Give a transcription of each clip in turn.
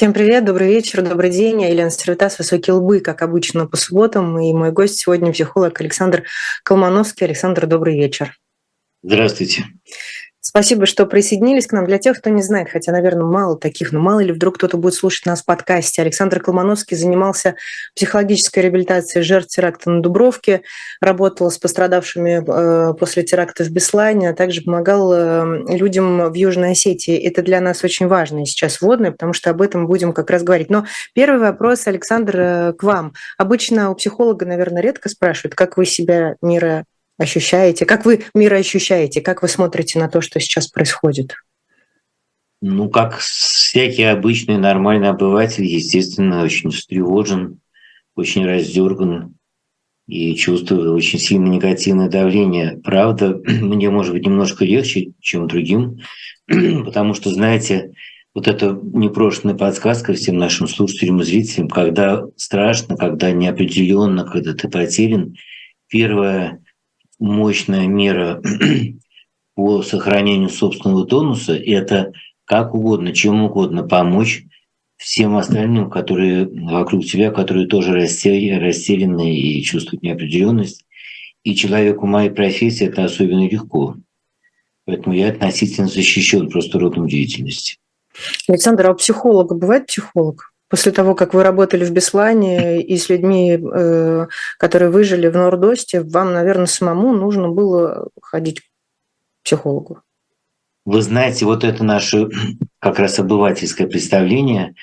Всем привет, добрый вечер, добрый день. Я Елена Стервитас, «Высокие лбы», как обычно, по субботам. И мой гость сегодня психолог Александр Колмановский. Александр, добрый вечер. Здравствуйте. Спасибо, что присоединились к нам. Для тех, кто не знает, хотя, наверное, мало таких, но мало ли вдруг кто-то будет слушать нас в подкасте. Александр Колмановский занимался психологической реабилитацией жертв теракта на Дубровке, работал с пострадавшими э, после теракта в Беслане, а также помогал э, людям в Южной Осетии. Это для нас очень важно сейчас вводное, потому что об этом будем как раз говорить. Но первый вопрос, Александр, э, к вам. Обычно у психолога, наверное, редко спрашивают, как вы себя, Мира, ощущаете? Как вы мир ощущаете? Как вы смотрите на то, что сейчас происходит? Ну, как всякий обычный нормальный обыватель, естественно, очень встревожен, очень раздерган и чувствую очень сильное негативное давление. Правда, мне может быть немножко легче, чем другим, потому что, знаете, вот эта непрошенная подсказка всем нашим слушателям и зрителям, когда страшно, когда неопределенно, когда ты потерян, первое мощная мера по сохранению собственного тонуса – это как угодно, чем угодно помочь всем остальным, которые вокруг тебя, которые тоже растеряны и чувствуют неопределенность. И человеку моей профессии это особенно легко. Поэтому я относительно защищен просто родом деятельности. Александр, а у психолога бывает психолог? После того, как вы работали в Беслане и с людьми, э, которые выжили в Нордосте, вам, наверное, самому нужно было ходить к психологу. Вы знаете, вот это наше как раз обывательское представление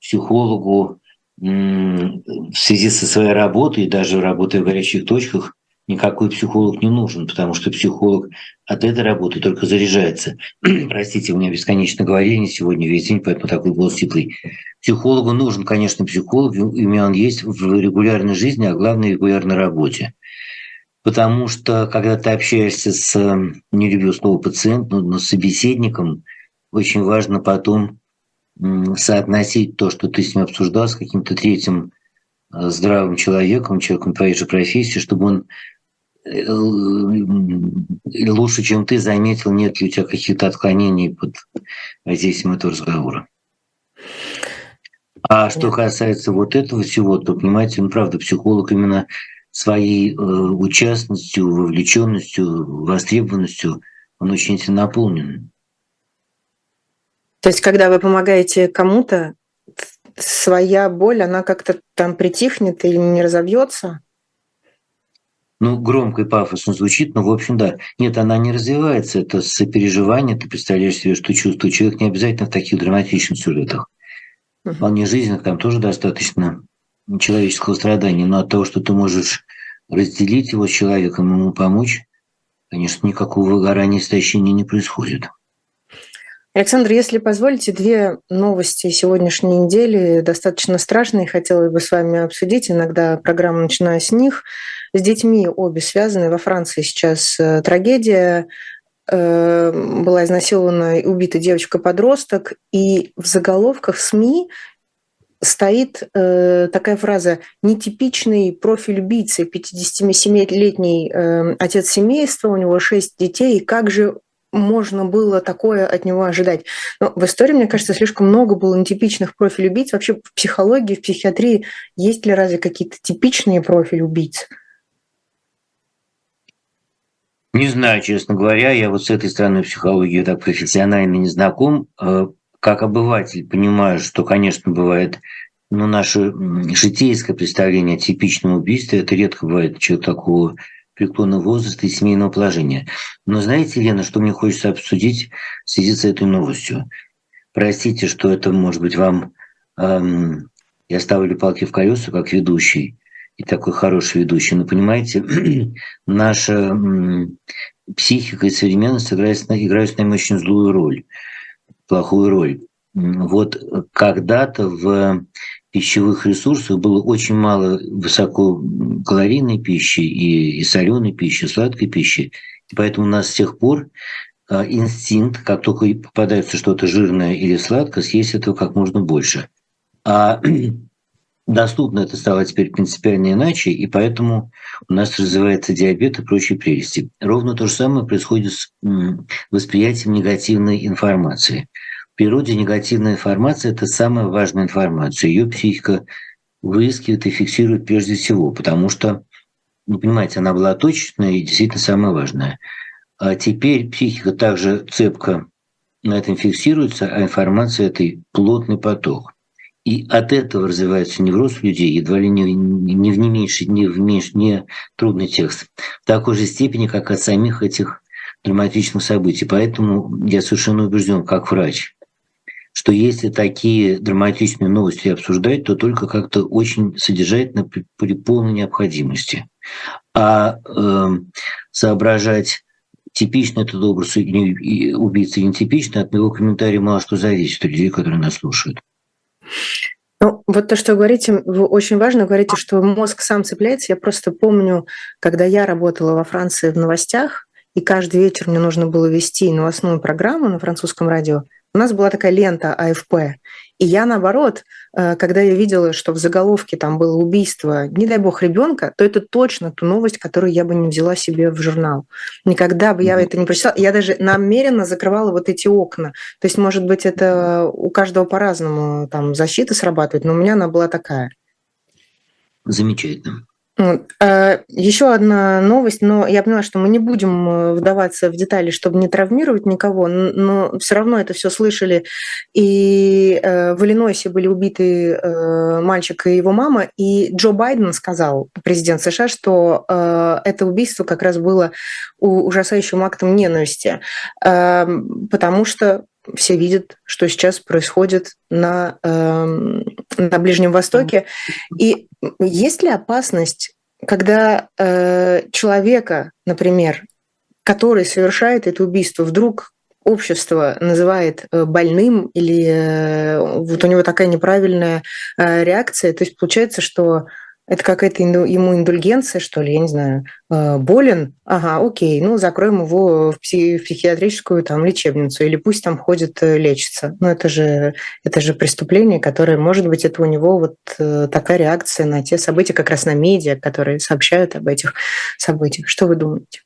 психологу в связи со своей работой, даже работая в горячих точках, никакой психолог не нужен, потому что психолог от этой работы только заряжается. Простите, у меня бесконечно говорение сегодня весь день, поэтому такой голос теплый. Психологу нужен, конечно, психолог, имя он есть в регулярной жизни, а главное в регулярной работе. Потому что, когда ты общаешься с, не люблю слово пациент, но с собеседником, очень важно потом соотносить то, что ты с ним обсуждал, с каким-то третьим э, здравым человеком, человеком твоей же профессии, чтобы он лучше, чем ты, заметил, нет ли у тебя каких-то отклонений под воздействием этого разговора. А что касается вот этого всего, то, понимаете, ну, правда, психолог именно своей э, участностью, вовлеченностью, востребованностью, он очень этим наполнен. То есть, когда вы помогаете кому-то, своя боль, она как-то там притихнет или не разобьется? Ну, громко и пафосно звучит, но, в общем, да. Нет, она не развивается, это сопереживание, ты представляешь себе, что чувствует человек не обязательно в таких драматичных сюжетах. Вполне жизненных, там тоже достаточно человеческого страдания, но от того, что ты можешь разделить его с человеком, ему помочь, конечно, никакого выгорания, истощения не происходит. Александр, если позволите, две новости сегодняшней недели достаточно страшные, хотела бы с вами обсудить. Иногда программа начинаю с них с детьми обе связаны. Во Франции сейчас э, трагедия. Э, была изнасилована и убита девочка-подросток. И в заголовках СМИ стоит э, такая фраза «нетипичный профиль убийцы, 57-летний э, отец семейства, у него шесть детей, и как же можно было такое от него ожидать. Но в истории, мне кажется, слишком много было нетипичных профилей убийц. Вообще в психологии, в психиатрии есть ли разве какие-то типичные профили убийц? Не знаю, честно говоря, я вот с этой стороны психологии так профессионально не знаком. Э, как обыватель понимаю, что, конечно, бывает но ну, наше житейское представление о типичном убийстве, это редко бывает человек такого преклонного возраста и семейного положения. Но знаете, Лена, что мне хочется обсудить в связи с этой новостью? Простите, что это, может быть, вам... Эм, я ставлю палки в колеса как ведущий и такой хороший ведущий. Но понимаете, наша психика и современность играют, играют с нами очень злую роль, плохую роль. Вот когда-то в пищевых ресурсах было очень мало высококалорийной пищи и, и соленой пищи, сладкой пищи. И поэтому у нас с тех пор а, инстинкт, как только попадается что-то жирное или сладкое, съесть этого как можно больше. А доступно это стало теперь принципиально иначе, и поэтому у нас развивается диабет и прочие прелести. Ровно то же самое происходит с восприятием негативной информации. природе негативная информация – это самая важная информация. Ее психика выискивает и фиксирует прежде всего, потому что, ну, понимаете, она была точечная и действительно самая важная. А теперь психика также цепко на этом фиксируется, а информация – это плотный поток. И от этого развивается невроз людей едва ли не, не в не меньший, не в меньший, не трудный текст. В такой же степени, как от самих этих драматичных событий. Поэтому я совершенно убежден, как врач, что если такие драматичные новости обсуждать, то только как-то очень содержательно при, при полной необходимости. А э, соображать, типично этот образ убийцы или нетипично, от моего комментария мало что зависит у людей, которые нас слушают. Ну, вот то, что вы говорите, вы очень важно говорите, что мозг сам цепляется. Я просто помню, когда я работала во Франции в новостях, и каждый вечер мне нужно было вести новостную программу на французском радио, у нас была такая лента АФП. И я, наоборот, когда я видела, что в заголовке там было убийство, не дай бог, ребенка, то это точно ту новость, которую я бы не взяла себе в журнал. Никогда бы я это не прочитала. Я даже намеренно закрывала вот эти окна. То есть, может быть, это у каждого по-разному там защита срабатывает, но у меня она была такая. Замечательно. А, Еще одна новость, но я поняла, что мы не будем э, вдаваться в детали, чтобы не травмировать никого, но все равно это все слышали. И э, в Иллинойсе были убиты э, мальчик и его мама, и Джо Байден сказал, президент США, что это убийство как раз было ужасающим актом ненависти, потому что все видят, что сейчас происходит на, э, на Ближнем Востоке. И есть ли опасность, когда э, человека, например, который совершает это убийство, вдруг общество называет э, больным или э, вот у него такая неправильная э, реакция, то есть получается, что это какая-то ему индульгенция, что ли, я не знаю, э, болен, ага, окей, ну, закроем его в, психиатрическую там лечебницу, или пусть там ходит э, лечится. Ну, это же, это же преступление, которое, может быть, это у него вот э, такая реакция на те события, как раз на медиа, которые сообщают об этих событиях. Что вы думаете?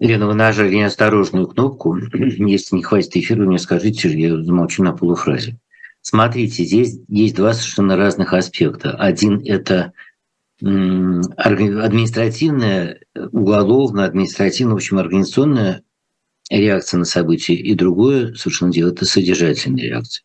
Лена, вы нажали неосторожную кнопку. Если не хватит эфира, мне скажите, я замолчу на полуфразе. Смотрите, здесь есть два совершенно разных аспекта. Один – это административная, уголовная, административная, в общем, организационная реакция на события, и другое совершенно дело – это содержательная реакция.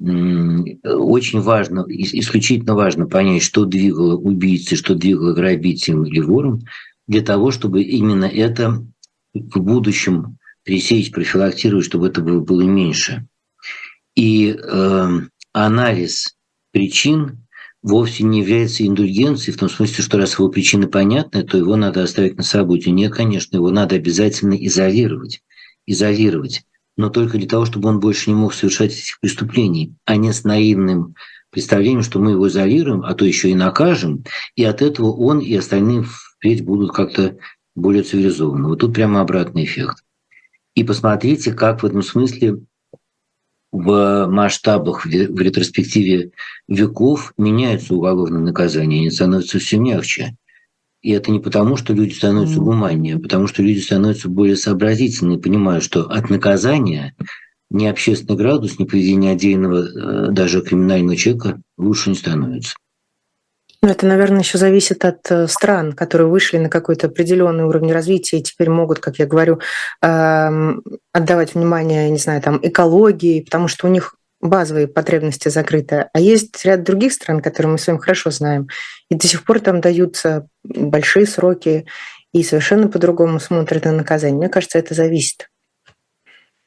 Очень важно, исключительно важно понять, что двигало убийцей, что двигало грабителем или вором, для того, чтобы именно это в будущем пресечь, профилактировать, чтобы это было, было меньше. И э, анализ причин вовсе не является индульгенцией, в том смысле, что раз его причины понятны, то его надо оставить на свободе. Нет, конечно, его надо обязательно изолировать. Изолировать. Но только для того, чтобы он больше не мог совершать этих преступлений, а не с наивным представлением, что мы его изолируем, а то еще и накажем, и от этого он и остальные впредь будут как-то более цивилизованы. Вот тут прямо обратный эффект. И посмотрите, как в этом смысле в масштабах, в ретроспективе веков меняются уголовные наказания, они становятся все мягче. И это не потому, что люди становятся гуманнее, а потому что люди становятся более сообразительны, понимая, что от наказания ни общественный градус, ни поведение отдельного э, даже криминального человека лучше не становится. Ну, это, наверное, еще зависит от э, стран, которые вышли на какой-то определенный уровень развития и теперь могут, как я говорю, эм, отдавать внимание, не знаю, там, экологии, потому что у них базовые потребности закрыты. А есть ряд других стран, которые мы с вами хорошо знаем, и до сих пор там даются большие сроки и совершенно по-другому смотрят на наказание. Мне кажется, это зависит.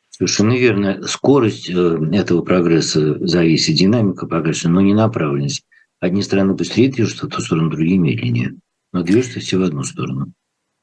Совершенно верно. Скорость э, этого прогресса зависит, динамика прогресса, но не направленность. Одни страны быстрее движутся в ту сторону, другие медленнее. Но движутся все в одну сторону.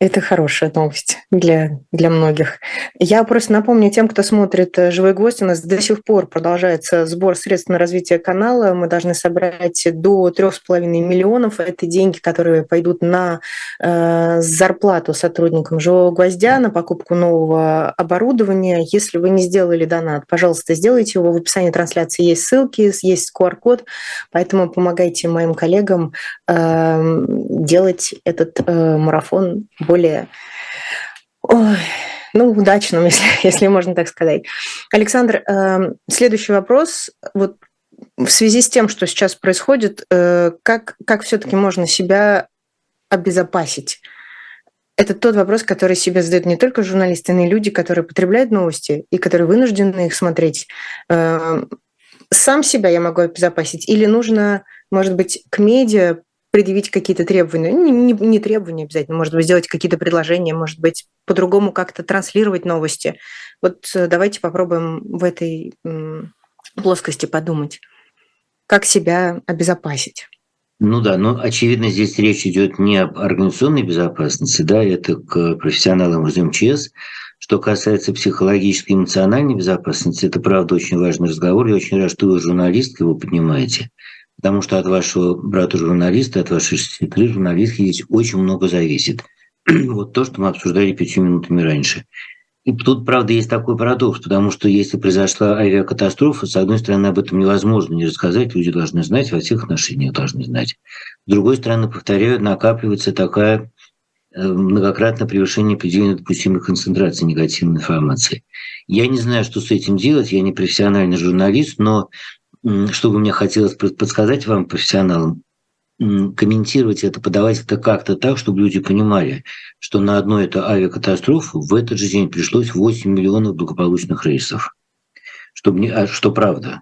Это хорошая новость для, для многих. Я просто напомню тем, кто смотрит э, «Живой гвоздь», у нас до сих пор продолжается сбор средств на развитие канала. Мы должны собрать до 3,5 миллионов. Это деньги, которые пойдут на э, зарплату сотрудникам «Живого гвоздя», на покупку нового оборудования. Если вы не сделали донат, пожалуйста, сделайте его. В описании трансляции есть ссылки, есть QR-код, поэтому помогайте моим коллегам э, делать этот э, марафон более ой, ну, удачном, если, если можно так сказать. Александр, э, следующий вопрос. Вот в связи с тем, что сейчас происходит, э, как, как все-таки можно себя обезопасить? Это тот вопрос, который себе задают не только журналисты, но и люди, которые потребляют новости и которые вынуждены их смотреть. Э, сам себя я могу обезопасить или нужно, может быть, к медиа предъявить какие-то требования, не, не, не требования обязательно, может быть, сделать какие-то предложения, может быть, по-другому как-то транслировать новости. Вот э, давайте попробуем в этой плоскости подумать, как себя обезопасить. Ну да, но очевидно здесь речь идет не об организационной безопасности, да, это к профессионалам из МЧС. Что касается психологической и эмоциональной безопасности, это правда очень важный разговор. Я очень рад, что вы журналистка его поднимаете, потому что от вашего брата-журналиста, от вашей сестры журналистки здесь очень много зависит. вот то, что мы обсуждали пятью минутами раньше. И тут, правда, есть такой парадокс, потому что если произошла авиакатастрофа, с одной стороны, об этом невозможно не рассказать, люди должны знать, во всех отношениях должны знать. С другой стороны, повторяю, накапливается такая э, многократное превышение предельно допустимой концентрации негативной информации. Я не знаю, что с этим делать, я не профессиональный журналист, но что бы мне хотелось подсказать вам, профессионалам, комментировать это, подавать это как-то так, чтобы люди понимали, что на одну эту авиакатастрофу в этот же день пришлось 8 миллионов благополучных рейсов. Чтобы не, а что правда,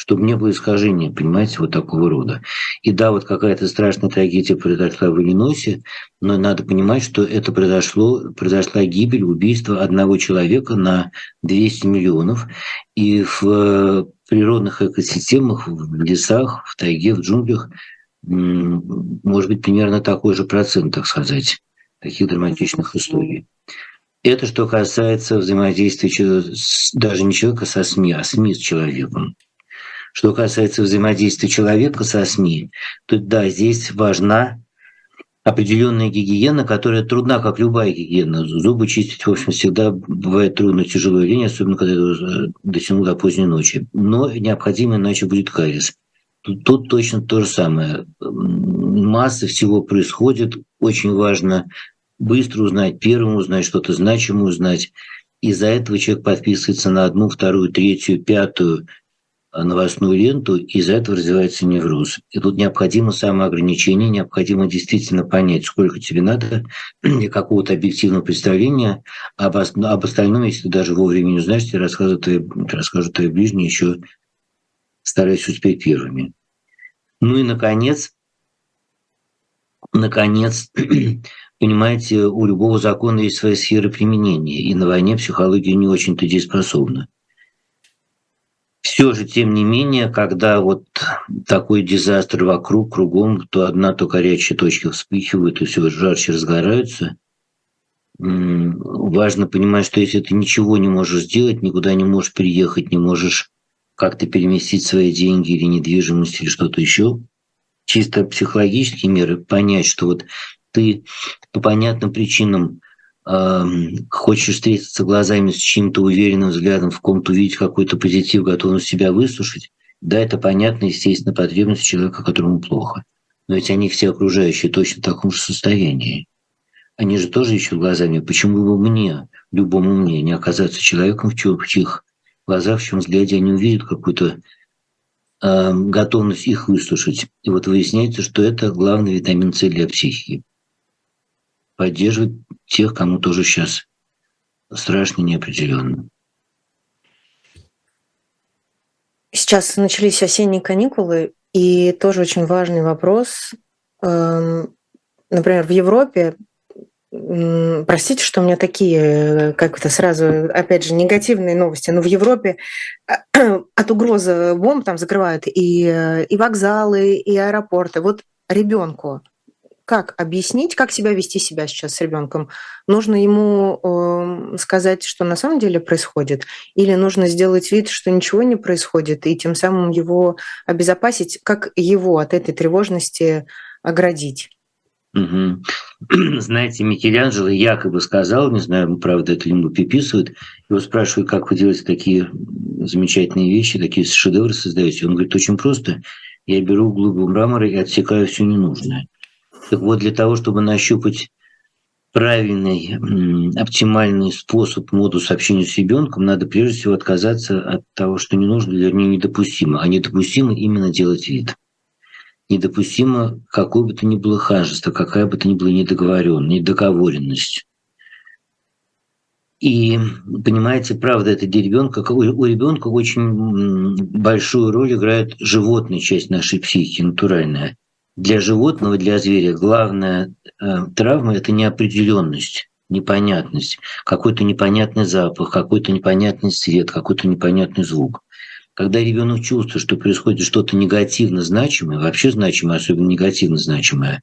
чтобы не было искажения, понимаете, вот такого рода. И да, вот какая-то страшная трагедия произошла в Иллинойсе, но надо понимать, что это произошло, произошла гибель, убийство одного человека на 200 миллионов. И в природных экосистемах, в лесах, в тайге, в джунглях – может быть, примерно такой же процент, так сказать, таких драматичных историй. Это что касается взаимодействия даже не человека со СМИ, а СМИ с человеком. Что касается взаимодействия человека со СМИ, то да, здесь важна определенная гигиена, которая трудна, как любая гигиена. Зубы чистить, в общем, всегда бывает трудно, тяжело лень, особенно когда это дотянул до поздней ночи. Но необходимо, иначе будет кариес. Тут, тут точно то же самое. Масса всего происходит. Очень важно быстро узнать, первым узнать, что-то значимое узнать. Из-за этого человек подписывается на одну, вторую, третью, пятую новостную ленту, и из-за этого развивается невроз. И тут необходимо самоограничение, необходимо действительно понять, сколько тебе надо для какого-то объективного представления, об, об остальном, если ты даже вовремя не узнаешь, тебе расскажут твои, расскажут твои ближние еще стараясь успеть первыми. Ну и, наконец, наконец, понимаете, у любого закона есть своя сфера применения, и на войне психология не очень-то дееспособна. Все же, тем не менее, когда вот такой дизастр вокруг, кругом, то одна, то горячая точка вспыхивает, и все жарче разгораются, важно понимать, что если ты ничего не можешь сделать, никуда не можешь переехать, не можешь как-то переместить свои деньги или недвижимость или что-то еще. Чисто психологические меры, понять, что вот ты по понятным причинам хочешь встретиться глазами с чьим-то уверенным взглядом, в ком-то увидеть какой-то позитив, готовность себя выслушать, да, это понятно, естественно, потребность человека, которому плохо. Но ведь они все окружающие точно в таком же состоянии. Они же тоже ищут глазами, почему бы мне, любому мне, не оказаться человеком, в чьих глазах, в чем взгляде они увидят какую-то э, готовность их выслушать. И вот выясняется, что это главный витамин С для психики. Поддерживать тех, кому тоже сейчас страшно неопределенно. Сейчас начались осенние каникулы, и тоже очень важный вопрос. Эм, например, в Европе Простите, что у меня такие, э, как это сразу, опять же, негативные новости. Но в Европе от угрозы бомб там закрывают и, э, и вокзалы, и аэропорты. Вот ребенку как объяснить, как себя вести себя сейчас с ребенком? Нужно ему э, сказать, что на самом деле происходит, или нужно сделать вид, что ничего не происходит, и тем самым его обезопасить, как его от этой тревожности оградить? Угу. Знаете, Микеланджело якобы сказал, не знаю, правда это ли ему приписывают, его спрашивают, как вы делаете такие замечательные вещи, такие шедевры создаете. Он говорит, очень просто. Я беру глыбу мрамора и отсекаю все ненужное. Так вот, для того, чтобы нащупать правильный, оптимальный способ, модус общения с ребенком, надо прежде всего отказаться от того, что не нужно, вернее, недопустимо. А недопустимо именно делать вид. Недопустимо какое бы то ни было ханжество, какая бы то ни была недоговоренность, недоговоренность. И понимаете, правда, это для ребенка, у, ребенка очень большую роль играет животная часть нашей психики, натуральная для животного, для зверя главная э, травма – это неопределенность, непонятность, какой-то непонятный запах, какой-то непонятный свет, какой-то непонятный звук. Когда ребенок чувствует, что происходит что-то негативно значимое, вообще значимое, особенно негативно значимое,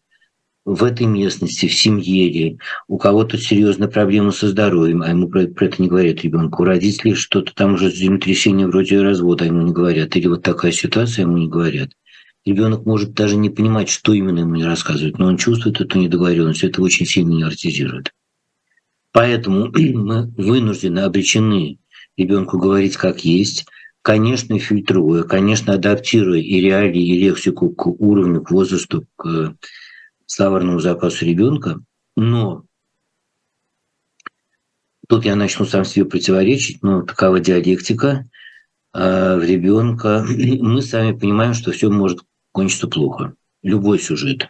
в этой местности, в семье или у кого-то серьезная проблема со здоровьем, а ему про, про это не говорят ребенку, у родителей что-то там уже землетрясение вроде развода, а ему не говорят, или вот такая ситуация, ему не говорят – Ребенок может даже не понимать, что именно ему не рассказывают, но он чувствует эту недоговоренность, это очень сильно невротизирует. Поэтому мы вынуждены, обречены ребенку говорить как есть, конечно, фильтруя, конечно, адаптируя и реалии, и лексику к уровню, к возрасту, к словарному запасу ребенка, но тут я начну сам себе противоречить, но такова диалектика а в ребенка. Мы сами понимаем, что все может кончится плохо. Любой сюжет.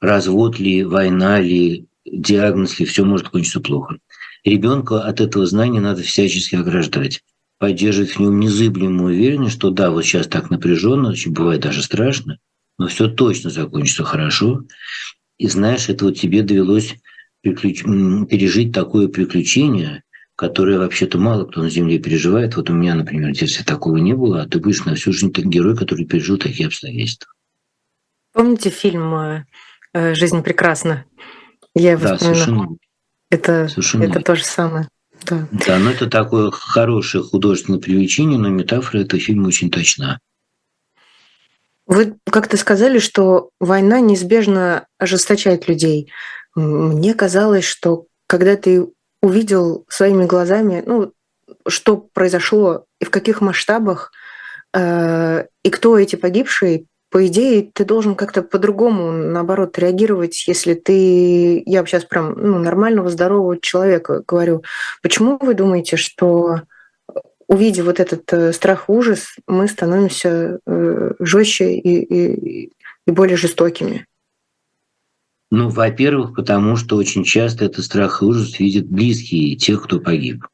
Развод ли, война ли, диагноз ли, все может кончиться плохо. Ребенка от этого знания надо всячески ограждать поддерживать в нем незыблемую уверенность, что да, вот сейчас так напряженно, очень бывает даже страшно, но все точно закончится хорошо. И знаешь, это вот тебе довелось приключ... пережить такое приключение, которое вообще-то мало кто на Земле переживает. Вот у меня, например, в детстве такого не было, а ты будешь на всю жизнь герой, который пережил такие обстоятельства. Помните фильм э, э, «Жизнь прекрасна»? Я его да, совершенно. Это, совершенно. это то же самое. Да. да, но это такое хорошее художественное привлечение, но метафора этого фильма очень точна. Вы как-то сказали, что война неизбежно ожесточает людей. Мне казалось, что когда ты увидел своими глазами, ну, что произошло и в каких масштабах, э, и кто эти погибшие, по идее, ты должен как-то по-другому, наоборот, реагировать, если ты, я сейчас прям ну, нормального, здорового человека говорю. Почему вы думаете, что увидев вот этот э, страх, ужас, мы становимся э, жестче и, и, и более жестокими? Ну, во-первых, потому что очень часто этот страх и ужас видят близкие тех, кто погиб.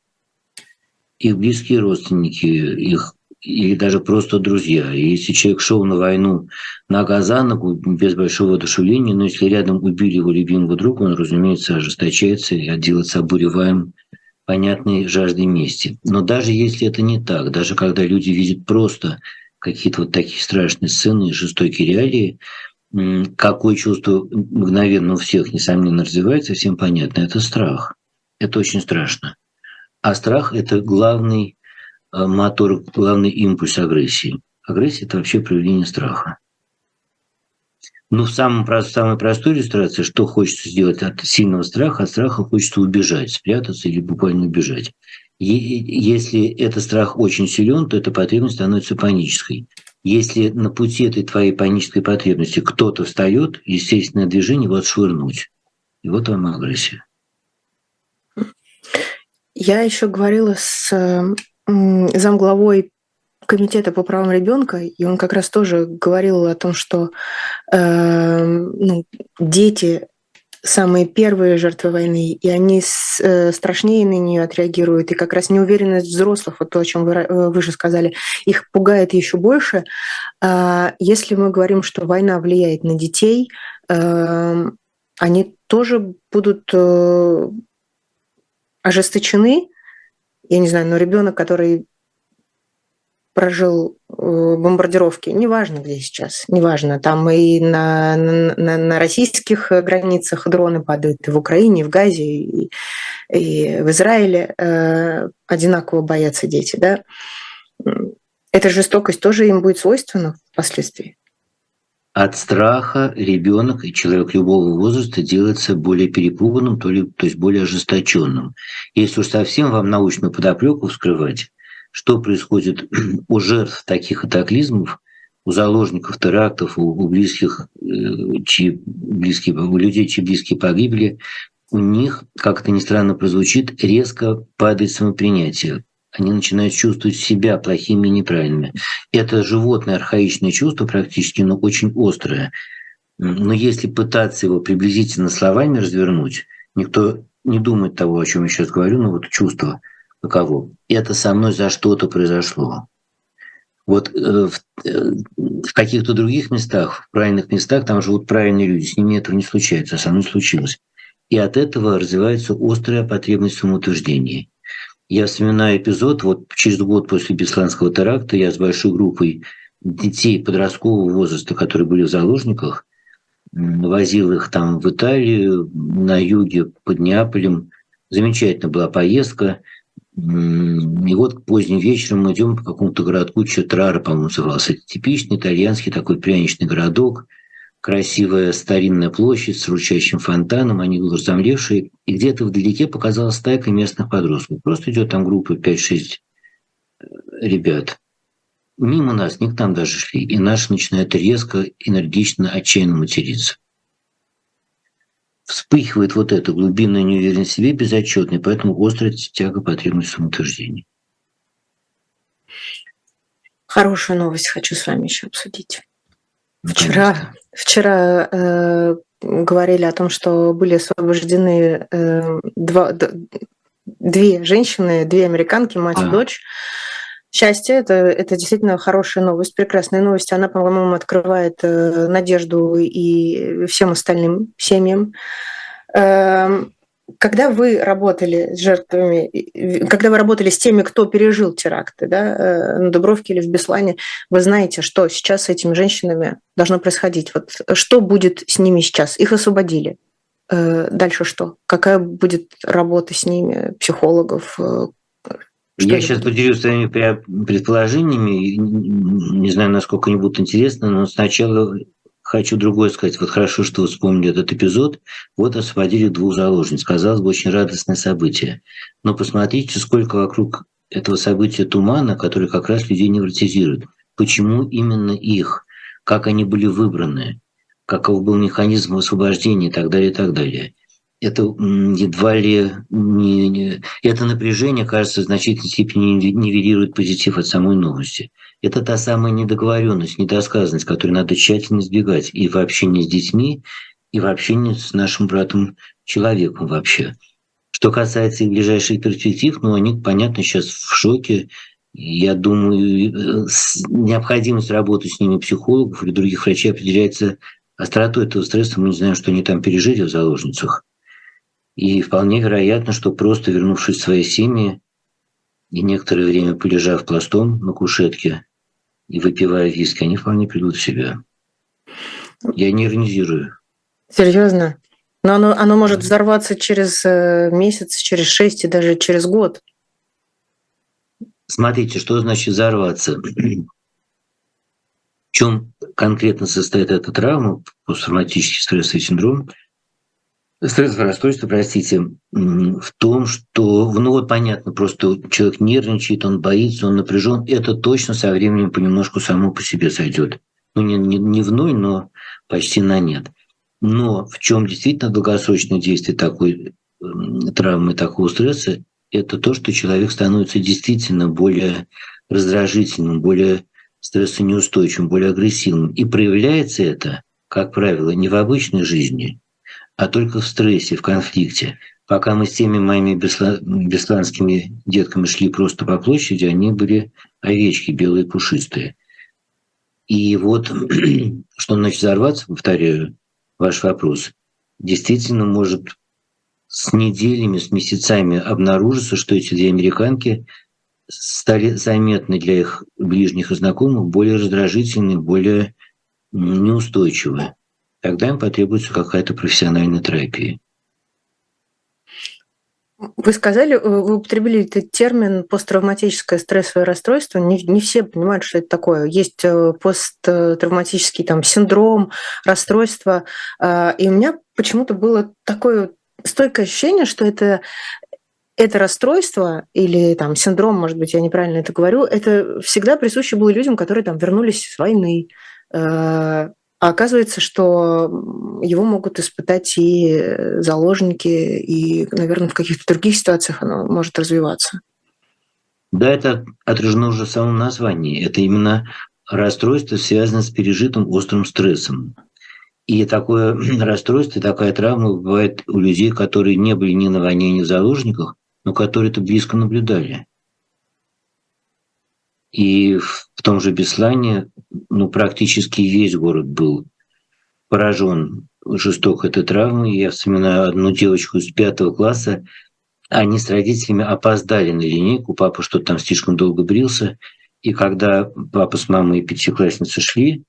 Их близкие родственники, их или даже просто друзья. И если человек шел на войну нога за ногу, без большого одушевления, но если рядом убили его любимого друга, он, разумеется, ожесточается и отделается обуреваем понятной жаждой мести. Но даже если это не так, даже когда люди видят просто какие-то вот такие страшные сцены, жестокие реалии, какое чувство мгновенно у всех, несомненно, развивается, всем понятно, это страх. Это очень страшно. А страх – это главный мотор, главный импульс агрессии. Агрессия – это вообще проявление страха. Ну, в самом, самой простой иллюстрации, что хочется сделать от сильного страха, от страха хочется убежать, спрятаться или буквально убежать. Если этот страх очень силен, то эта потребность становится панической. Если на пути этой твоей панической потребности кто-то встает, естественное движение его отшвырнуть. И вот вам агрессия. Я еще говорила с замглавой комитета по правам ребенка, и он как раз тоже говорил о том, что э, ну, дети самые первые жертвы войны, и они с, э, страшнее на нее отреагируют, и как раз неуверенность взрослых, вот то, о чем вы, э, вы же сказали, их пугает еще больше. Э, если мы говорим, что война влияет на детей, э, они тоже будут э, ожесточены, я не знаю, но ребенок, который прожил э, бомбардировки, неважно где сейчас, неважно, там и на, на, на российских границах дроны падают, и в Украине, и в Газе, и, и в Израиле э, одинаково боятся дети, да. Эта жестокость тоже им будет свойственна впоследствии? От страха ребенок и человек любого возраста делается более перепуганным, то, ли, то есть более ожесточенным. Если уж совсем вам научную подоплеку вскрывать, что происходит у жертв таких катаклизмов, у заложников терактов, у, у близких, э, чьи близкие, у людей, чьи близкие погибли, у них, как это ни странно прозвучит, резко падает самопринятие. Они начинают чувствовать себя плохими и неправильными. Это животное архаичное чувство практически, но очень острое. Но если пытаться его приблизительно словами развернуть, никто не думает того, о чем я сейчас говорю, но вот чувство каково. Это со мной за что-то произошло. Вот э, в, э, в каких-то других местах, в правильных местах, там живут правильные люди, с ними этого не случается, а со мной случилось. И от этого развивается острая потребность в самоутверждении. Я вспоминаю эпизод, вот через год после Бесланского теракта я с большой группой детей подросткового возраста, которые были в заложниках, возил их там в Италию, на юге под Неаполем. Замечательная была поездка. И вот поздним вечером мы идем по какому-то городку, Четрара, по-моему, назывался. Это типичный итальянский такой пряничный городок, красивая старинная площадь с ручащим фонтаном, они были замлевшие, и где-то вдалеке показалась стайка местных подростков. Просто идет там группа 5-6 э, ребят. Мимо нас, не к нам даже шли, и наши начинают резко, энергично, отчаянно материться вспыхивает вот эта глубинная неуверенность в себе безотчетная, поэтому острая тяга потребность самоутверждения. Хорошую новость хочу с вами еще обсудить. Вчера, вчера э, говорили о том, что были освобождены э, два, две женщины, две американки, мать а. и дочь. Счастье это, это действительно хорошая новость, прекрасная новость. Она, по-моему, открывает э, надежду и всем остальным семьям. Э, когда вы работали с жертвами, когда вы работали с теми, кто пережил теракты да, э, на Дубровке или в Беслане, вы знаете, что сейчас с этими женщинами должно происходить. Вот что будет с ними сейчас? Их освободили. Э, дальше что? Какая будет работа с ними, психологов, э, что Я сейчас поделюсь своими предположениями. Не знаю, насколько они будут интересны, но сначала хочу другое сказать. Вот хорошо, что вы вспомнили этот эпизод. Вот освободили двух заложниц. Казалось бы, очень радостное событие. Но посмотрите, сколько вокруг этого события тумана, который как раз людей невротизирует. Почему именно их? Как они были выбраны? Каков был механизм освобождения и так далее, и так далее это едва ли не, не, это напряжение, кажется, в значительной степени нивелирует позитив от самой новости. Это та самая недоговоренность, недосказанность, которую надо тщательно избегать и в общении с детьми, и в общении с нашим братом человеком вообще. Что касается их ближайших перспектив, ну, они, понятно, сейчас в шоке. Я думаю, необходимость работы с ними психологов или других врачей определяется остротой этого стресса. Мы не знаем, что они там пережили в заложницах. И вполне вероятно, что просто вернувшись в свои семьи и некоторое время полежав пластом на кушетке и выпивая виски, они вполне придут в себя. Я не иронизирую. Серьезно? Но оно, оно может взорваться через э, месяц, через шесть и даже через год. Смотрите, что значит взорваться. В чем конкретно состоит эта травма, посттравматический стрессовый синдром – Стрессовое расстройство, простите, в том, что, ну вот понятно, просто человек нервничает, он боится, он напряжен. Это точно со временем понемножку само по себе сойдет. Ну не, не, не в ноль, но почти на нет. Но в чем действительно долгосрочное действие такой травмы, такого стресса, это то, что человек становится действительно более раздражительным, более стрессонеустойчивым, более агрессивным. И проявляется это, как правило, не в обычной жизни, а только в стрессе, в конфликте. Пока мы с теми моими бесланскими детками шли просто по площади, они были овечки белые, пушистые. И вот, что значит взорваться, повторяю ваш вопрос, действительно может с неделями, с месяцами обнаружиться, что эти две американки стали заметны для их ближних и знакомых, более раздражительные, более неустойчивые тогда им потребуется какая-то профессиональная терапия. Вы сказали, э, вы употребили этот термин посттравматическое стрессовое расстройство. Не, не все понимают, что это такое. Есть э, посттравматический там, синдром, расстройство. А, и у меня почему-то было такое стойкое ощущение, что это это расстройство или там синдром, может быть, я неправильно это говорю, это всегда присуще было людям, которые там вернулись с войны, э, А оказывается, что его могут испытать и заложники, и, наверное, в каких-то других ситуациях оно может развиваться. Да, это отражено уже в самом названии. Это именно расстройство, связанное с пережитым острым стрессом. И такое расстройство, такая травма бывает у людей, которые не были ни на войне, ни в заложниках, но которые это близко наблюдали. И в том же Беслане ну, практически весь город был поражен жестоко этой травмой. Я вспоминаю одну девочку из пятого класса. Они с родителями опоздали на линейку. Папа что-то там слишком долго брился. И когда папа с мамой и пятиклассницы шли,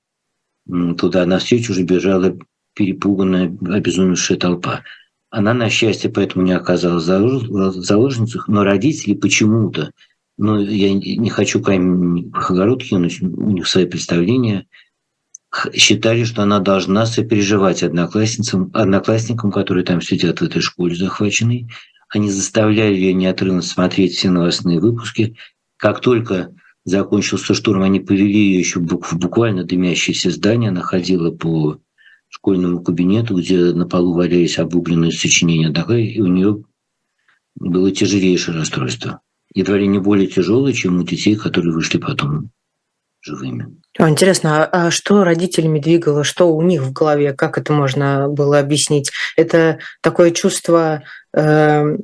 туда навстречу уже бежала перепуганная, обезумевшая толпа. Она, на счастье, поэтому не оказалась в заложницах, но родители почему-то, ну, я не хочу камень в огород кинуть, у них свои представления, считали, что она должна сопереживать одноклассницам, одноклассникам, которые там сидят в этой школе захваченной. Они заставляли ее неотрывно смотреть все новостные выпуски. Как только закончился штурм, они повели ее еще в буквально дымящееся здание. Она по школьному кабинету, где на полу валялись обугленные сочинения и у нее было тяжелейшее расстройство. Едва ли не более тяжелое, чем у детей, которые вышли потом живыми. Интересно, а, а что родителями двигало, что у них в голове, как это можно было объяснить? Это такое чувство э,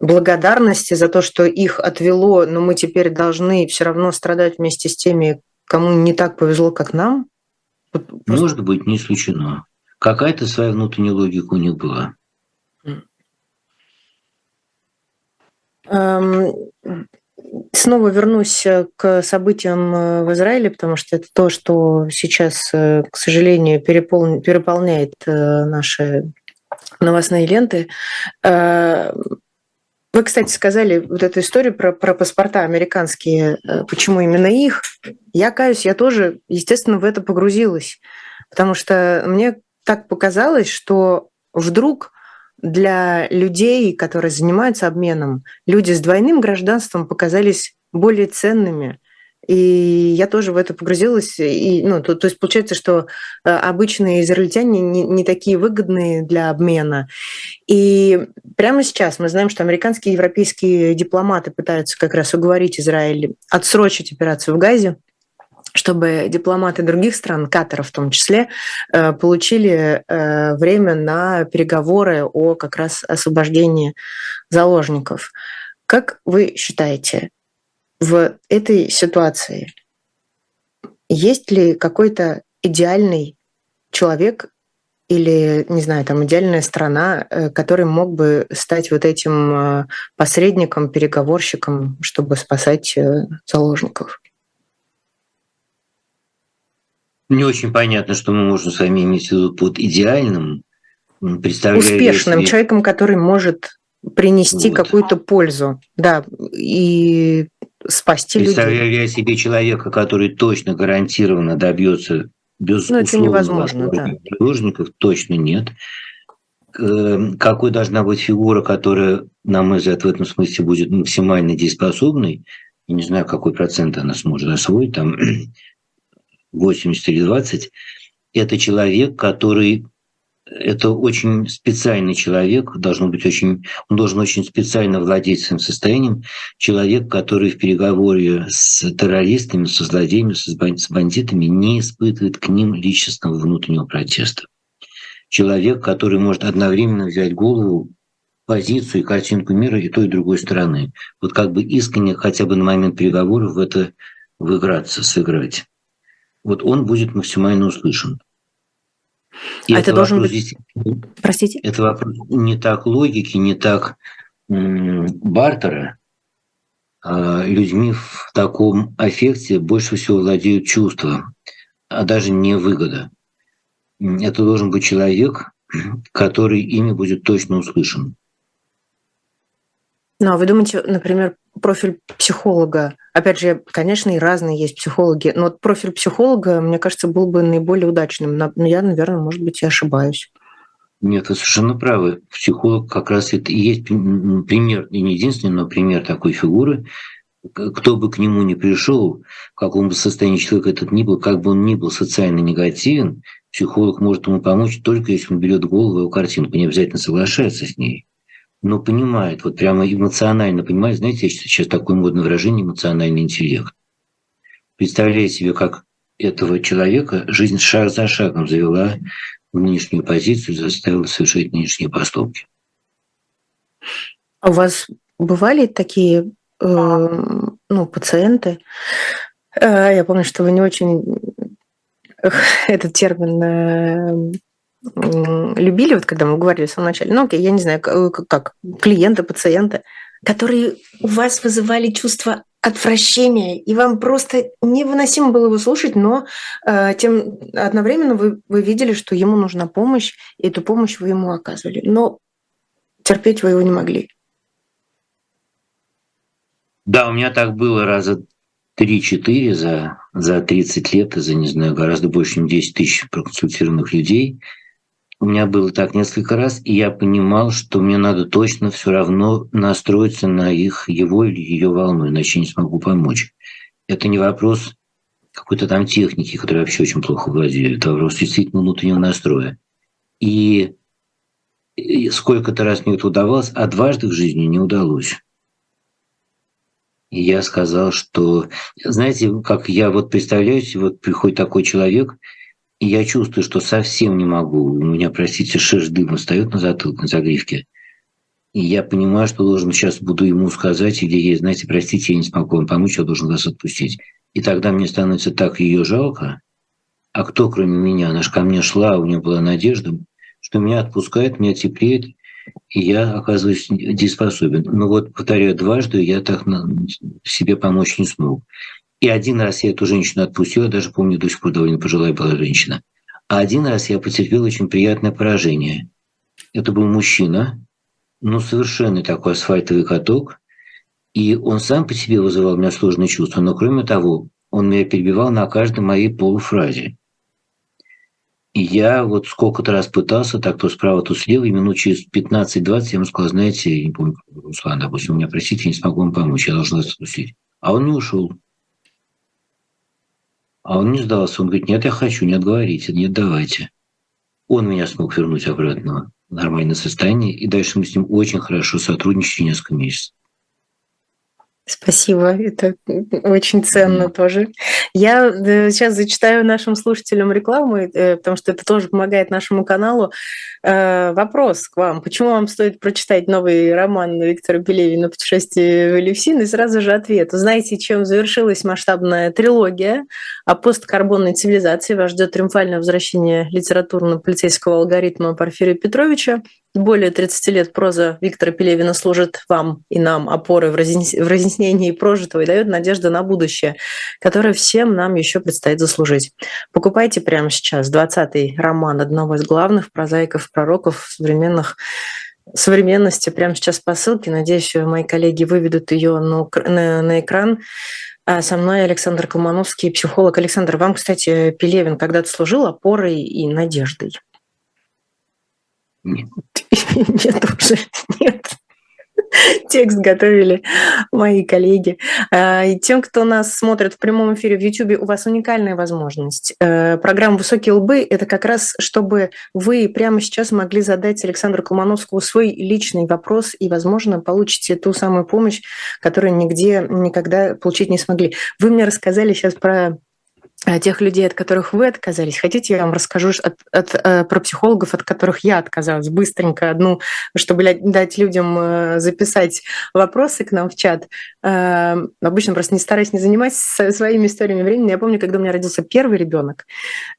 благодарности за то, что их отвело, но мы теперь должны все равно страдать вместе с теми, кому не так повезло, как нам? Просто... Может быть, не исключено. Какая-то своя внутренняя логика у них была. Снова вернусь э, к событиям э, в Израиле, потому что это то, что сейчас, э, к сожалению, перепол... переполняет наши новостные ленты. Вы, кстати, сказали вот эту историю про, про паспорта американские, почему именно их. Я каюсь, я тоже, естественно, в это погрузилась, потому что мне так показалось, что вдруг для людей, которые занимаются обменом, люди с двойным гражданством показались более ценными, и я тоже в это погрузилась. И, ну, то, то есть получается, что э, обычные израильтяне не, не такие выгодные для обмена. И прямо сейчас мы знаем, что американские и европейские дипломаты пытаются как раз уговорить Израиль отсрочить операцию в Газе чтобы дипломаты других стран, Катара в том числе, э, получили э, время на переговоры о как раз освобождении заложников. Как вы считаете, в этой ситуации есть ли какой-то идеальный человек или, не знаю, там идеальная страна, э, который мог бы стать вот этим посредником, переговорщиком, чтобы спасать заложников? Не очень понятно, что мы можем с вами иметь в виду под идеальным. Успешным себе... человеком, который может принести вот. какую-то пользу, да, и спасти Представляю людей. я себе человека, который точно гарантированно добьется безусловного ну, это невозможно, да. точно нет. Эм, какой должна быть фигура, которая, на мой взгляд, в этом смысле будет максимально дееспособной, я не знаю, какой процент она сможет освоить, там 80 или 20, это человек, который это очень специальный человек, должен быть очень, он должен очень специально владеть своим состоянием. Человек, который в переговоре с террористами, со злодеями, с бандитами не испытывает к ним личностного внутреннего протеста. Человек, который может одновременно взять голову, позицию и картинку мира и той, и другой стороны. Вот как бы искренне хотя бы на момент переговоров в это выиграться, сыграть. Вот он будет максимально услышан. И а это, это должен быть... Здесь, Простите? Это вопрос не так логики, не так бартера. А людьми в таком аффекте больше всего владеют чувства, а даже не выгода. Это должен быть человек, который ими будет точно услышан. Ну, а вы думаете, например, профиль психолога, опять же, конечно, и разные есть психологи, но вот профиль психолога, мне кажется, был бы наиболее удачным. Но я, наверное, может быть, и ошибаюсь. Нет, вы совершенно правы. Психолог как раз это и есть пример, и не единственный, но пример такой фигуры. Кто бы к нему ни пришел, в каком бы состоянии человек этот ни был, как бы он ни был социально негативен, психолог может ему помочь только если он берет голову его картинку, не обязательно соглашается с ней, но понимает, вот прямо эмоционально понимает, знаете, сейчас такое модное выражение эмоциональный интеллект. Представляете себе, как этого человека жизнь шаг за шагом завела в нынешнюю позицию, заставила совершать нынешние поступки. А у вас бывали такие э, ну, пациенты? Э, я помню, что вы не очень этот термин э, любили, вот когда мы говорили в самом начале, ну окей, я не знаю, как, клиенты, пациенты, которые у вас вызывали чувство отвращения, и вам просто невыносимо было его слушать, но э, тем одновременно вы, вы видели, что ему нужна помощь, и эту помощь вы ему оказывали. Но терпеть вы его не могли. Да, у меня так было раза 3-4 за, за 30 лет, и за, не знаю, гораздо больше, чем 10 тысяч проконсультированных людей. У меня было так несколько раз, и я понимал, что мне надо точно все равно настроиться на их, его или ее волну, иначе не смогу помочь. Это не вопрос какой-то там техники, которая вообще очень плохо владею. Это вопрос действительно внутреннего настроя. И сколько-то раз мне это удавалось, а дважды в жизни не удалось. И я сказал, что, знаете, как я вот представляюсь, вот приходит такой человек, я чувствую, что совсем не могу. У меня, простите, шерсть дыма встает на затылке, на загривке. И я понимаю, что должен сейчас буду ему сказать, или ей, знаете, простите, я не смогу вам помочь, я должен вас отпустить. И тогда мне становится так ее жалко. А кто, кроме меня? Она же ко мне шла, у нее была надежда, что меня отпускает, меня теплеет и я оказываюсь дееспособен. Но вот, повторяю, дважды я так себе помочь не смог. И один раз я эту женщину отпустил, я даже помню, до сих пор довольно пожилая была женщина. А один раз я потерпел очень приятное поражение. Это был мужчина, ну, совершенно такой асфальтовый каток, и он сам по себе вызывал у меня сложные чувства, но кроме того, он меня перебивал на каждой моей полуфразе. И я вот сколько-то раз пытался, так то справа, то слева, и минут через 15-20 я ему сказал, знаете, я не помню, Руслан, допустим, у меня, простите, я не смогу вам помочь, я должен вас отпустить. А он не ушел. А он не сдался, он говорит, нет, я хочу, нет, говорите, нет, давайте. Он меня смог вернуть обратно в нормальное состояние, и дальше мы с ним очень хорошо сотрудничали несколько месяцев. Спасибо, это очень ценно тоже. Я э, сейчас зачитаю нашим слушателям рекламу, э, потому что это тоже помогает нашему каналу. Э, вопрос к вам. Почему вам стоит прочитать новый роман Виктора Пелевина «Путешествие в Элевсин?» И сразу же ответ. Знаете, чем завершилась масштабная трилогия о посткарбонной цивилизации? Вас ждет триумфальное возвращение литературно-полицейского алгоритма Порфирия Петровича. Более 30 лет проза Виктора Пелевина служит вам и нам опорой в разъяснении прожитого и дает надежду на будущее, которое всем нам еще предстоит заслужить. Покупайте прямо сейчас 20-й роман одного из главных прозаиков, пророков современных современности прямо сейчас по ссылке. Надеюсь, мои коллеги выведут ее на, на, на экран. А со мной Александр Колмановский, психолог. Александр, вам, кстати, Пелевин когда-то служил опорой и надеждой? Нет. Нет уже, нет. Текст готовили мои коллеги. А, и тем, кто нас смотрит в прямом эфире в YouTube, у вас уникальная возможность. Э, программа «Высокие лбы» — это как раз, чтобы вы прямо сейчас могли задать Александру Колмановскому свой личный вопрос и, возможно, получите ту самую помощь, которую нигде никогда получить не смогли. Вы мне рассказали сейчас про тех людей, от которых вы отказались. Хотите, я вам расскажу от, от, э, про психологов, от которых я отказалась быстренько одну, чтобы дать людям э, записать вопросы к нам в чат. Обычно просто не стараюсь не заниматься своими историями времени. Я помню, когда у меня родился первый ребенок,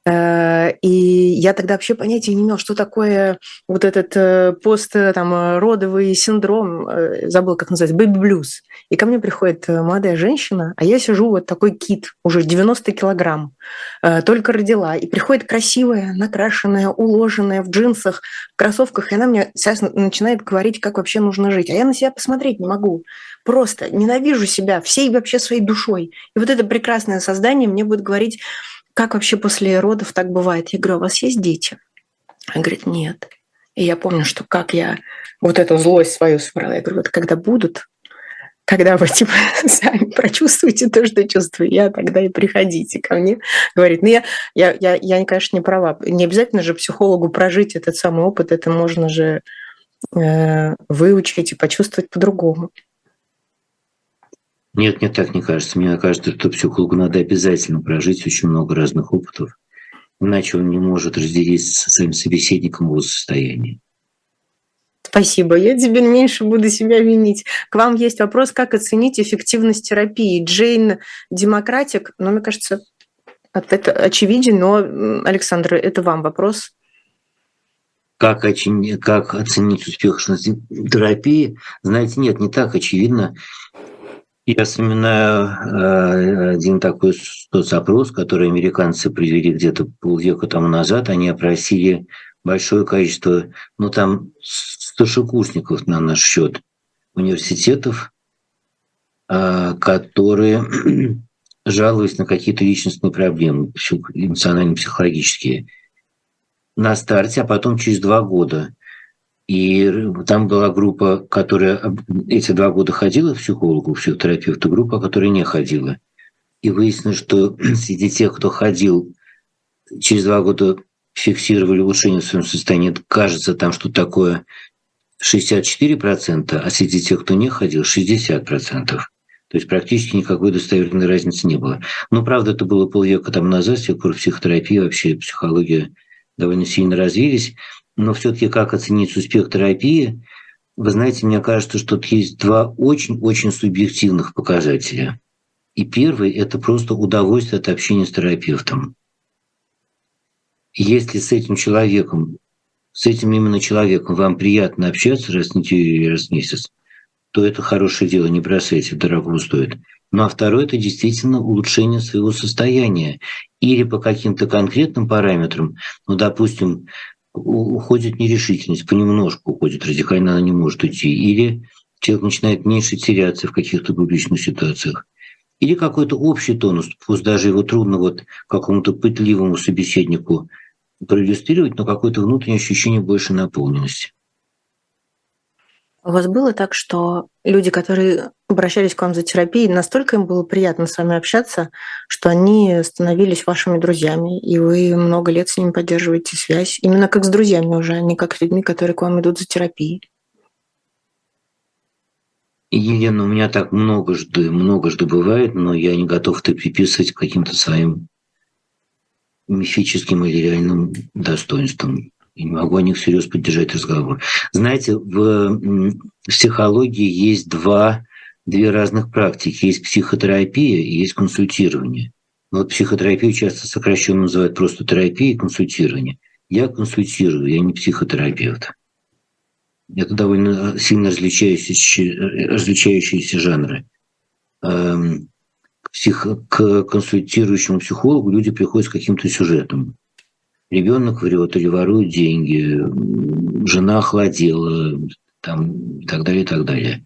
и я тогда вообще понятия не имела, что такое вот этот пост там родовый синдром, забыл, как называется, бэби-блюз. И ко мне приходит молодая женщина, а я сижу вот такой кит, уже 90 килограмм, э, только родила, и приходит красивая, накрашенная, уложенная в джинсах, в кроссовках, и она мне сейчас начинает говорить, как вообще нужно жить. А я на себя посмотреть не могу. Просто ненавижу себя всей вообще своей душой. И вот это прекрасное создание мне будет говорить, как вообще после родов так бывает. Я говорю, у вас есть дети? Она говорит, нет. И я помню, что как я вот эту злость свою собрала. Я говорю, вот когда будут, когда вы типа сами прочувствуете то, что чувствую я, тогда и приходите ко мне. Говорит, ну я, я, я, я, конечно, не права. Не обязательно же психологу прожить этот самый опыт, это можно же э, выучить и почувствовать по-другому. Нет, мне так не кажется. Мне кажется, что психологу надо обязательно прожить очень много разных опытов, иначе он не может разделить со своим собеседником его состояние. Спасибо, я теперь меньше буду себя винить. К вам есть вопрос, как оценить эффективность терапии. Джейн Демократик, ну, мне кажется, это очевиден, но, Александр, это вам вопрос. Как, оценить, как оценить успешность терапии? Знаете, нет, не так очевидно. Я вспоминаю э, один такой соцопрос, который американцы провели где-то полвека тому назад. Они опросили большое количество, ну там старшекурсников на наш счет университетов, а, которые жалуются на какие-то личностные проблемы, эмоционально-психологические, на старте, а потом через два года. И там была группа, которая эти два года ходила в психологу, в психотерапевту, группа, которая не ходила. И выяснилось, что среди тех, кто ходил, через два года фиксировали улучшение в своем состоянии. Кажется, там что такое 64%, а среди тех, кто не ходил, 60%. То есть практически никакой достоверной разницы не было. Но, правда, это было полвека там назад, с тех пор психотерапия, вообще психология довольно сильно развились. Но все-таки как оценить успех терапии? Вы знаете, мне кажется, что тут есть два очень-очень субъективных показателя. И первый – это просто удовольствие от общения с терапевтом если с этим человеком, с этим именно человеком вам приятно общаться раз в неделю или раз в месяц, то это хорошее дело, не бросайте, дорого стоит. Ну а второе – это действительно улучшение своего состояния. Или по каким-то конкретным параметрам, ну, допустим, уходит нерешительность, понемножку уходит, радикально она не может уйти. Или человек начинает меньше теряться в каких-то публичных ситуациях. Или какой-то общий тонус, пусть даже его трудно вот какому-то пытливому собеседнику – проиллюстрировать, но какое-то внутреннее ощущение больше наполненности. У вас было так, что люди, которые обращались к вам за терапией, настолько им было приятно с вами общаться, что они становились вашими друзьями, и вы много лет с ними поддерживаете связь, именно как с друзьями уже, а не как с людьми, которые к вам идут за терапией? Елена, у меня так много жды, много жды бывает, но я не готов это приписывать каким-то своим мифическим или реальным достоинством. И не могу о них всерьез поддержать разговор. Знаете, в психологии есть два, две разных практики. Есть психотерапия и есть консультирование. Вот психотерапию часто сокращенно называют просто терапией и консультирование. Я консультирую, я не психотерапевт. Это довольно сильно различающиеся, различающиеся жанры. Эм, псих... к консультирующему психологу люди приходят с каким-то сюжетом. Ребенок врет или ворует деньги, жена охладела, там, и так далее, и так далее.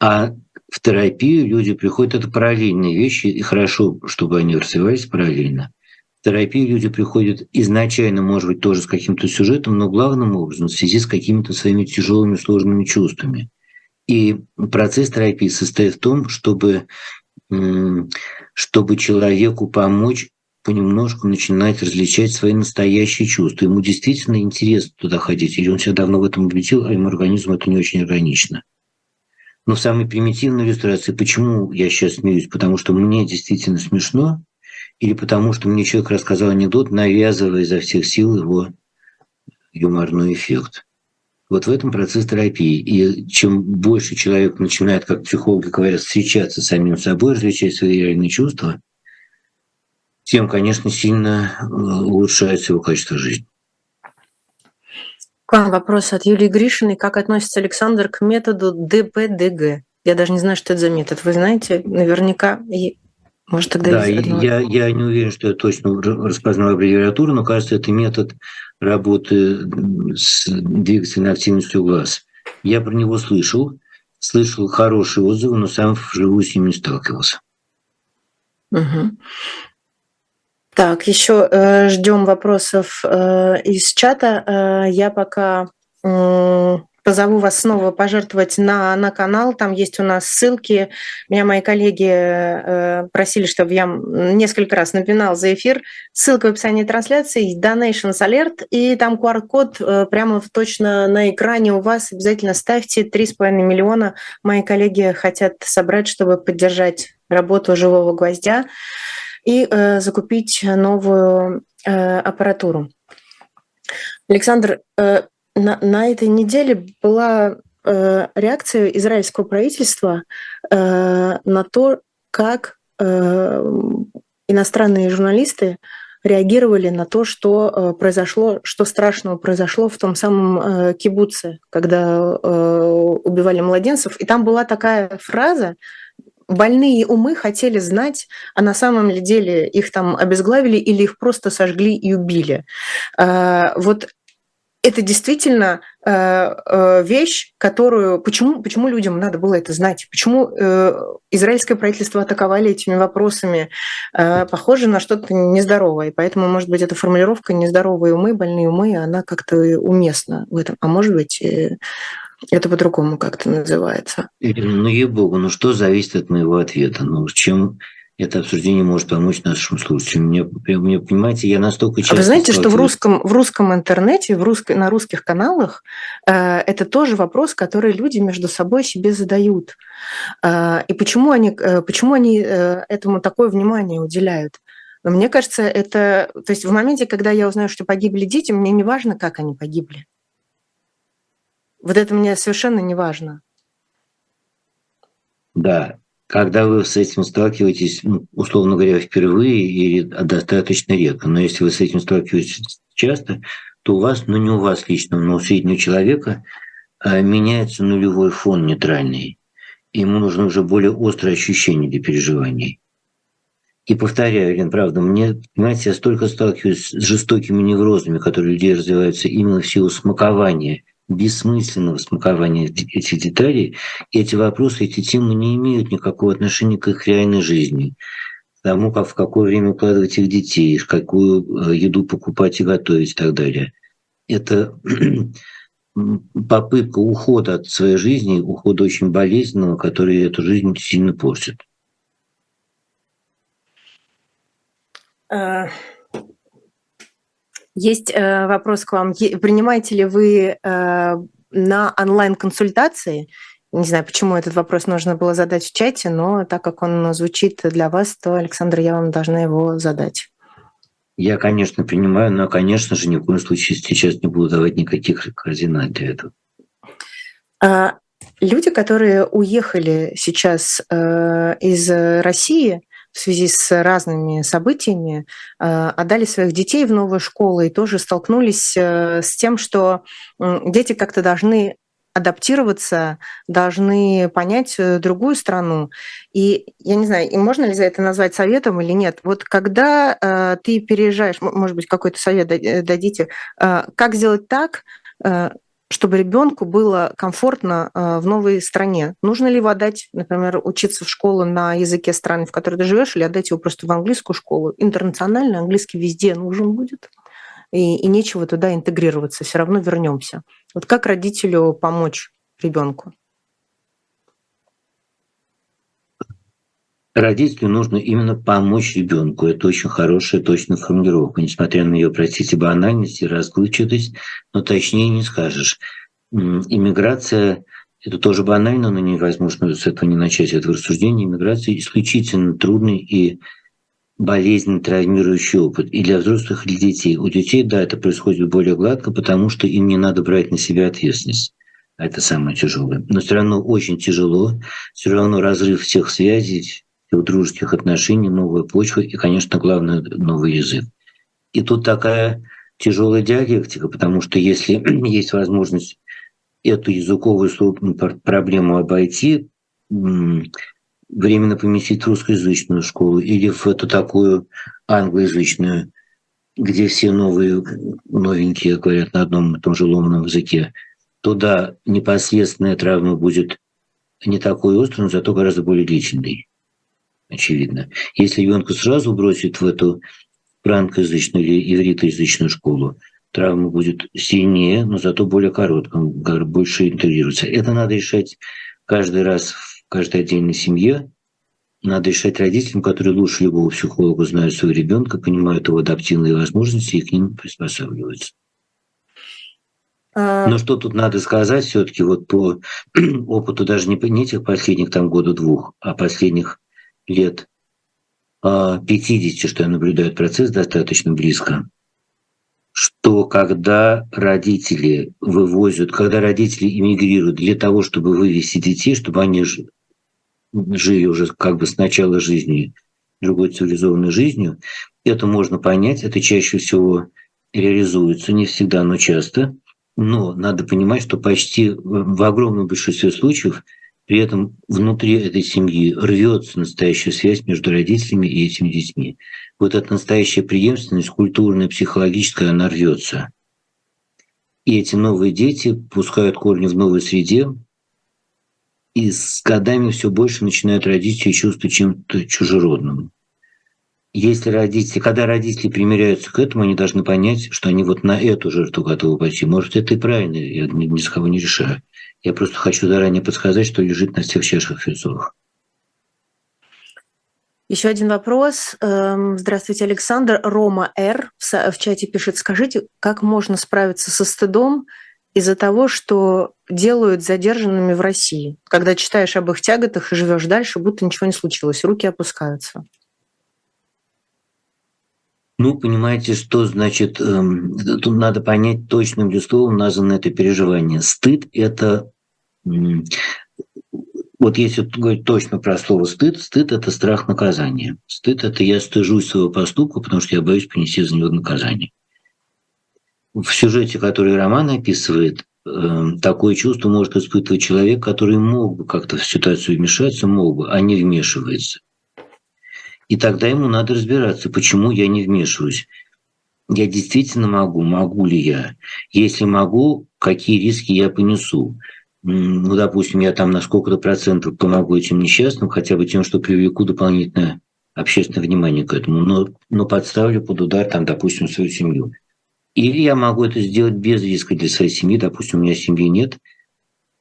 А в терапию люди приходят, это параллельные вещи, и хорошо, чтобы они развивались параллельно. В терапию люди приходят изначально, может быть, тоже с каким-то сюжетом, но главным образом в связи с какими-то своими тяжелыми, сложными чувствами. И процесс терапии состоит в том, чтобы чтобы человеку помочь понемножку начинать различать свои настоящие чувства. Ему действительно интересно туда ходить, или он себя давно в этом убедил, а ему организму это не очень органично. Но в самой примитивной иллюстрации, почему я сейчас смеюсь? Потому что мне действительно смешно, или потому что мне человек рассказал анекдот, навязывая изо всех сил его юморной эффект. Вот в этом процесс терапии. И чем больше человек начинает, как психологи говорят, встречаться с самим собой, различать свои реальные чувства, тем, конечно, сильно э, улучшается его качество жизни. К вам вопрос от Юлии Гришиной. Как относится Александр к методу ДПДГ? Я даже не знаю, что это за метод. Вы знаете, наверняка может, тогда да, я, я не уверен, что я точно распознал аббревиатуру, но кажется, это метод работы с двигательной активностью глаз. Я про него слышал, слышал хорошие отзывы, но сам вживую с ним не сталкивался. Угу. Так, еще э, ждем вопросов э, из чата. Э, я пока э, позову вас снова пожертвовать на, на канал. Там есть у нас ссылки. Меня мои коллеги э, просили, чтобы я несколько раз напинал за эфир. Ссылка в описании трансляции, Donations Alert, и там QR-код э, прямо точно на экране у вас. Обязательно ставьте 3,5 миллиона. Мои коллеги хотят собрать, чтобы поддержать работу живого гвоздя и э, закупить новую э, аппаратуру. Александр, э, на, на этой неделе была реакция израильского правительства на то, как иностранные журналисты реагировали на то, что произошло, что страшного произошло в том самом кибуце, когда убивали младенцев. И там была такая фраза, больные умы хотели знать, а на самом деле их там обезглавили или их просто сожгли и убили. Вот это действительно э, э, вещь, которую... Почему, почему людям надо было это знать? Почему э, израильское правительство атаковали этими вопросами? Э, похоже на что-то нездоровое. И поэтому, может быть, эта формулировка «нездоровые умы, больные умы», она как-то уместна в этом. А может быть, э, это по-другому как-то называется. Ну, ей-богу, ну что зависит от моего ответа? Ну, чем это обсуждение может помочь нашим слушателям. Мне, мне понимаете, я настолько часто... А вы знаете, что в русском, в русском интернете, в русско, на русских каналах э, это тоже вопрос, который люди между собой себе задают. Э, и почему они, э, почему они э, этому такое внимание уделяют? Но мне кажется, это... То есть в моменте, когда я узнаю, что погибли дети, мне не важно, как они погибли. Вот это мне совершенно не важно. Да, когда вы с этим сталкиваетесь, ну, условно говоря, впервые или достаточно редко, но если вы с этим сталкиваетесь часто, то у вас, ну не у вас лично, но у среднего человека а, меняется нулевой фон нейтральный. Ему нужно уже более острое ощущение для переживаний. И повторяю, Лен, правда, мне, понимаете, я столько сталкиваюсь с жестокими неврозами, которые у людей развиваются именно в силу смакования бессмысленного смакования этих деталей, и эти вопросы, эти темы не имеют никакого отношения к их реальной жизни, тому, как в какое время укладывать их детей, какую э, еду покупать и готовить и так далее. Это попытка ухода от своей жизни, ухода очень болезненного, который эту жизнь сильно портит. Есть э, вопрос к вам. Принимаете ли вы э, на онлайн-консультации? Не знаю, почему этот вопрос нужно было задать в чате, но так как он звучит для вас, то, Александр, я вам должна его задать. Я, конечно, принимаю, но, конечно же, ни в коем случае сейчас не буду давать никаких координат для этого. А, люди, которые уехали сейчас э, из России, в связи с разными событиями э, отдали своих детей в новые школы и тоже столкнулись э, с тем, что дети как-то должны адаптироваться, должны понять э, другую страну. И я не знаю, можно ли за это назвать советом или нет. Вот когда ты переезжаешь, может быть, какой-то совет дадите, как сделать так, чтобы ребенку было комфортно э, в новой стране. Нужно ли его отдать, например, учиться в школу на языке страны, в которой ты живешь, или отдать его просто в английскую школу? Интернациональный английский везде нужен будет. И, и нечего туда интегрироваться, все равно вернемся. Вот как родителю помочь ребенку? Родителю нужно именно помочь ребенку. Это очень хорошая точная формулировка, несмотря на ее, простите, банальность и расплывчатость, но точнее не скажешь. Иммиграция – это тоже банально, но невозможно с этого не начать, этого рассуждения. Иммиграция – исключительно трудный и болезненный, травмирующий опыт и для взрослых, и для детей. У детей, да, это происходит более гладко, потому что им не надо брать на себя ответственность. Это самое тяжелое. Но все равно очень тяжело, все равно разрыв всех связей, у дружеских отношений, новая почва и, конечно, главное, новый язык. И тут такая тяжелая диалектика, потому что если есть возможность эту языковую проблему обойти, временно поместить в русскоязычную школу или в эту такую англоязычную, где все новые, новенькие говорят на одном и том же ломаном языке, то да, непосредственная травма будет не такой острой, но зато гораздо более длительной очевидно. Если ребенка сразу бросить в эту франкоязычную или ивритоязычную школу, травма будет сильнее, но зато более короткая, больше интегрируется. Это надо решать каждый раз в каждой отдельной семье. Надо решать родителям, которые лучше любого психолога знают своего ребенка, понимают его адаптивные возможности и к ним приспосабливаются. А Но что тут надо сказать все-таки вот по опыту даже не, не этих последних там года-двух, а последних лет 50, а, что я наблюдаю процесс достаточно близко, что когда родители вывозят, когда родители эмигрируют для того, чтобы вывести детей, чтобы они жили уже как бы с начала жизни другой цивилизованной жизнью, это можно понять, это чаще всего реализуется, не всегда, но часто. Но надо понимать, что почти в огромном большинстве случаев при этом внутри этой семьи рвется настоящая связь между родителями и этими детьми. Вот эта настоящая преемственность, культурная, психологическая, она рвется. И эти новые дети пускают корни в новой среде, и с годами все больше начинают родители чувствовать чем-то чужеродным. Если родители, когда родители примиряются к этому, они должны понять, что они вот на эту жертву готовы пойти. Может, это и правильно, я ни, с кого не решаю. Я просто хочу заранее подсказать, что лежит на всех чашах весов. Еще один вопрос. Эм, здравствуйте, Александр. Рома Р. в чате пишет, скажите, как можно справиться со стыдом из-за того, что делают задержанными в России? Когда читаешь об их тяготах и живешь дальше, будто ничего не случилось, руки опускаются. Ну, понимаете, что значит, эм, тут надо понять точным ли словом названо это переживание. Стыд – это, вот если говорить точно про слово стыд, стыд – это страх наказания. Стыд – это я стыжусь своего поступка, потому что я боюсь понести за него наказание. В сюжете, который роман описывает, эм, такое чувство может испытывать человек, который мог бы как-то в ситуацию вмешаться, мог бы, а не вмешивается – и тогда ему надо разбираться, почему я не вмешиваюсь. Я действительно могу, могу ли я? Если могу, какие риски я понесу? Ну, допустим, я там на сколько-то процентов помогу этим несчастным, хотя бы тем, что привлеку дополнительное общественное внимание к этому, но, но подставлю под удар, там, допустим, свою семью. Или я могу это сделать без риска для своей семьи, допустим, у меня семьи нет –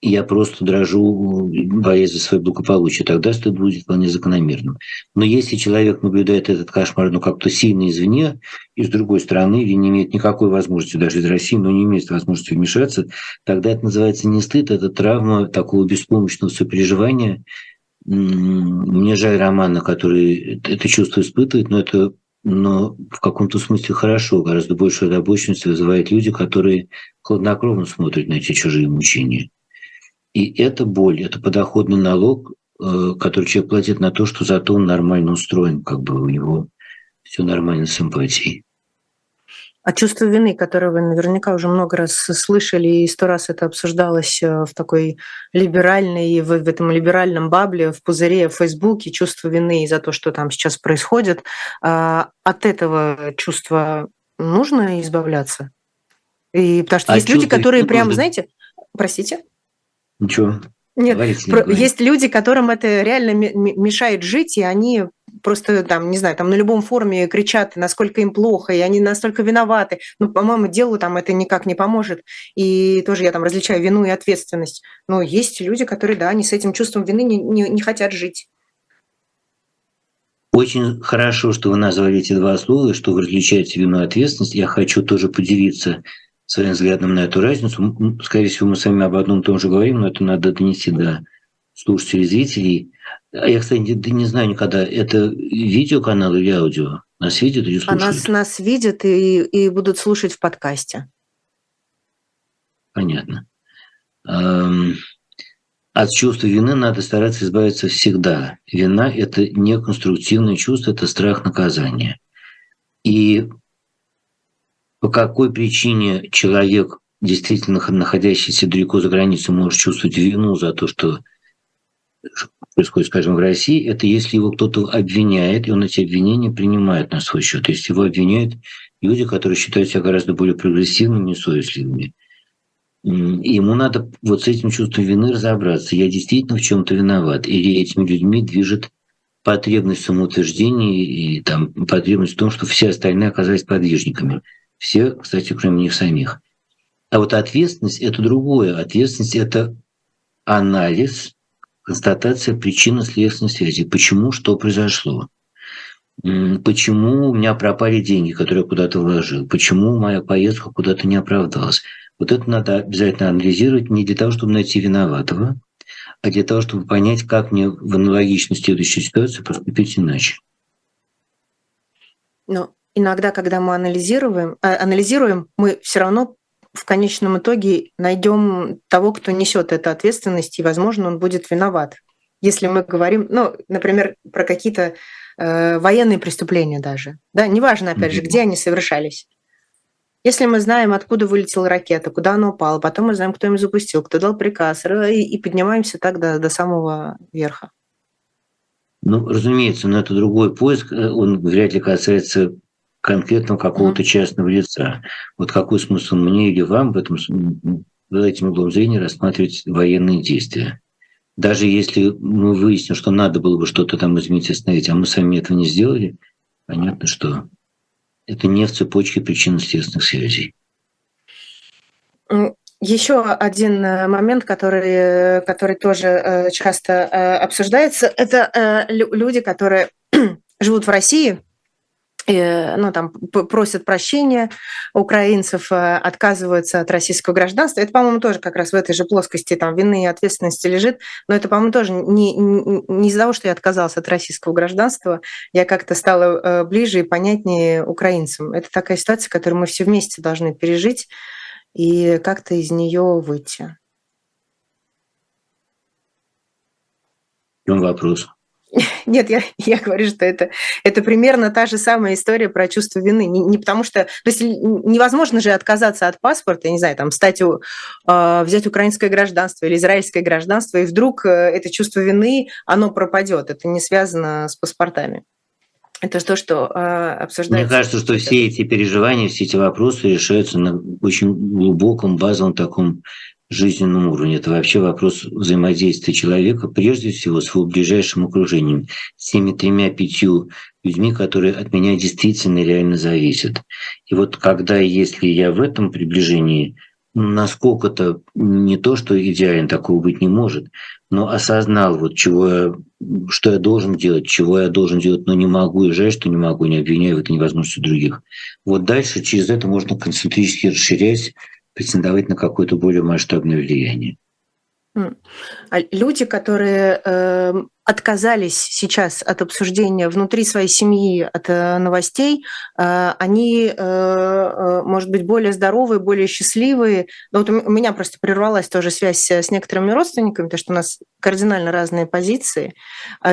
я просто дрожу, боясь за свое благополучие, тогда стыд будет вполне закономерным. Но если человек наблюдает этот кошмар ну, как-то сильно извне, и с другой стороны, или не имеет никакой возможности, даже из России, но не имеет возможности вмешаться, тогда это называется не стыд, это травма такого беспомощного сопереживания. Мне жаль Романа, который это чувство испытывает, но это но в каком-то смысле хорошо, гораздо большую озабоченность вызывают люди, которые хладнокровно смотрят на эти чужие мучения. И это боль, это подоходный налог, э, который человек платит на то, что зато он нормально устроен, как бы у него все нормально с эмпатией. А чувство вины, которое вы наверняка уже много раз слышали, и сто раз это обсуждалось э, в такой либеральной, в, в этом либеральном бабле, в пузыре, в Фейсбуке, чувство вины за то, что там сейчас происходит. А от этого чувства нужно избавляться? И потому что а есть люди, которые прям, нужно... знаете, простите? Ничего. Нет, про, есть люди, которым это реально мешает жить, и они просто там, не знаю, там на любом форуме кричат, насколько им плохо, и они настолько виноваты. Ну, по-моему, делу там это никак не поможет. И тоже я там различаю вину и ответственность. Но есть люди, которые, да, они с этим чувством вины не, не, не хотят жить. Очень хорошо, что вы назвали эти два слова, что вы различаете вину и ответственность. Я хочу тоже поделиться своим взглядом на эту разницу. Скорее всего, мы с вами об одном и том же говорим, но это надо донести до слушателей, зрителей. А я, кстати, не, не знаю никогда, это видеоканал или аудио? Нас видят или слушают? А нас, нас видят и, и будут слушать в подкасте. Понятно. От чувства вины надо стараться избавиться всегда. Вина – это не конструктивное чувство, это страх наказания. И по какой причине человек, действительно находящийся далеко за границей, может чувствовать вину за то, что происходит, скажем, в России, это если его кто-то обвиняет, и он эти обвинения принимает на свой счет. То есть его обвиняют люди, которые считают себя гораздо более прогрессивными и совестливыми. И ему надо вот с этим чувством вины разобраться. Я действительно в чем-то виноват. Или этими людьми движет потребность в самоутверждении и там, потребность в том, что все остальные оказались подвижниками Все, кстати, кроме них самих. А вот ответственность – это другое. Ответственность – это анализ, констатация причинно-следственной связи. Почему, что произошло. Почему у меня пропали деньги, которые я куда-то вложил? Почему моя поездка куда-то не оправдалась? Вот это надо обязательно анализировать не для того, чтобы найти виноватого, а для того, чтобы понять, как мне в аналогичной следующей ситуации поступить иначе. Но иногда, когда мы анализируем, э, анализируем, мы все равно в конечном итоге найдем того, кто несет эту ответственность, и, возможно, он будет виноват. Если мы говорим, ну, например, про какие-то э, военные преступления даже, да, неважно, опять же, где они совершались. Если мы знаем, откуда вылетела ракета, куда она упала, потом мы знаем, кто им запустил, кто дал приказ, и, и поднимаемся так до, до самого верха. Ну, разумеется, но это другой поиск, э, он вряд ли касается конкретного какого-то частного лица. Вот какой смысл мне или вам в этом под этим углом зрения рассматривать военные действия? Даже если мы выясним, что надо было бы что-то там изменить, остановить, а мы сами этого не сделали, понятно, что это не в цепочке причинно-следственных связей. Еще один э, момент, который, который тоже э, часто э, обсуждается, это люди, которые живут в России, ну, там, просят прощения украинцев, э, отказываются от российского гражданства. Это, по-моему, тоже как раз в этой же плоскости там, вины и ответственности лежит. Но это, по-моему, тоже не, не, из-за того, что я отказалась от российского гражданства, я как-то стала э, ближе и понятнее украинцам. Это такая ситуация, которую мы все вместе должны пережить и как-то из нее выйти. В вопрос? Нет, я, я говорю, что это, это примерно та же самая история про чувство вины. Не, не потому что... То есть невозможно же отказаться от паспорта, я не знаю, там, стать, э, взять украинское гражданство или израильское гражданство, и вдруг э, это чувство вины, оно пропадет. Это не связано с паспортами. Это то, что э, обсуждается. Мне кажется, что все эти переживания, все эти вопросы решаются на очень глубоком, базовом таком жизненном уровне. Это вообще вопрос взаимодействия человека, прежде всего, с его ближайшим окружением, с теми тремя-пятью людьми, которые от меня действительно реально зависят. И вот когда, если я в этом приближении, насколько-то не то, что идеален, такого быть не может, но осознал, вот чего я, что я должен делать, чего я должен делать, но не могу, и жаль, что не могу, не обвиняю в этой невозможности других. Вот дальше через это можно концентрически расширять претендовать на какое-то более масштабное влияние. А люди, которые э, отказались сейчас от обсуждения внутри своей семьи от э, новостей, э, они, э, может быть, более здоровые, более счастливые. Но вот у меня просто прервалась тоже связь с некоторыми родственниками, потому что у нас кардинально разные позиции.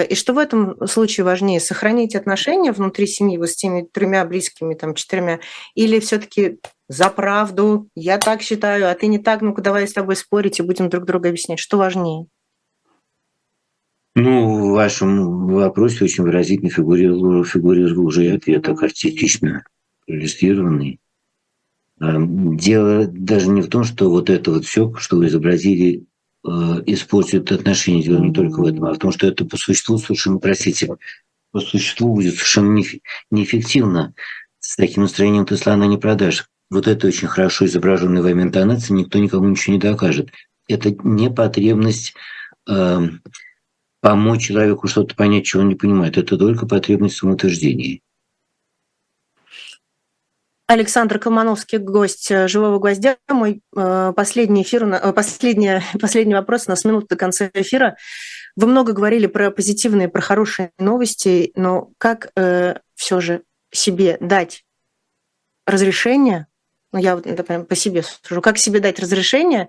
И что в этом случае важнее, сохранить отношения внутри семьи вот с теми тремя близкими, там, четырьмя, или все-таки за правду, я так считаю, а ты не так, ну-ка давай с тобой спорить и будем друг друга объяснять, что важнее. Ну, в вашем вопросе очень выразительно фигурировал, фигурировал уже ответ, так артистично иллюстрированный. А, дело даже не в том, что вот это вот все, что вы изобразили, э, испортит отношения. Дело не только в этом, а в том, что это по существу совершенно, простите, по существу будет совершенно неэффективно. С таким настроением ты слона не продашь вот это очень хорошо изображенная вами интонация, никто никому ничего не докажет. Это не потребность э, помочь человеку что-то понять, чего он не понимает. Это только потребность в самоутверждении. Александр Колмановский, гость э, «Живого гвоздя». Мой э, последний эфир, э, последний, последний вопрос, у нас минута до конца эфира. Вы много говорили про позитивные, про хорошие новости, но как э, все же себе дать разрешение ну, я вот это по себе сужу, как себе дать разрешение,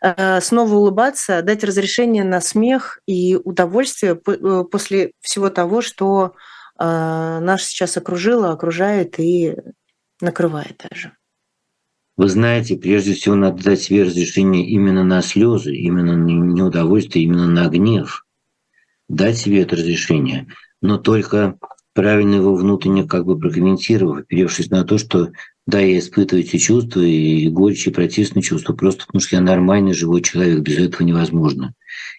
э, снова улыбаться, дать разрешение на смех и удовольствие э, после всего того, что э, нас сейчас окружило, окружает и накрывает даже. Вы знаете, прежде всего надо дать себе разрешение именно на слезы, именно на неудовольствие, именно на гнев. Дать себе это разрешение, но только правильно его внутренне как бы прокомментировав, оперевшись на то, что да, я испытываю эти чувства, и горечь, и протестные чувства, просто потому что я нормальный живой человек, без этого невозможно.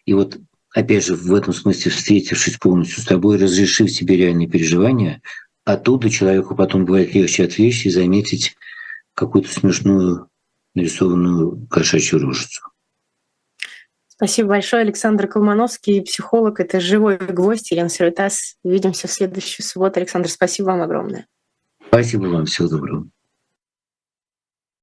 И вот, опять же, в этом смысле, встретившись полностью с тобой, разрешив себе реальные переживания, оттуда человеку потом бывает легче отвлечься и заметить какую-то смешную нарисованную кошачью рожицу. Спасибо большое, Александр Колмановский, психолог. Это «Живой гвоздь», Елена Сервитас. Увидимся в следующую субботу. Александр, спасибо вам огромное. Спасибо вам. Всего доброго.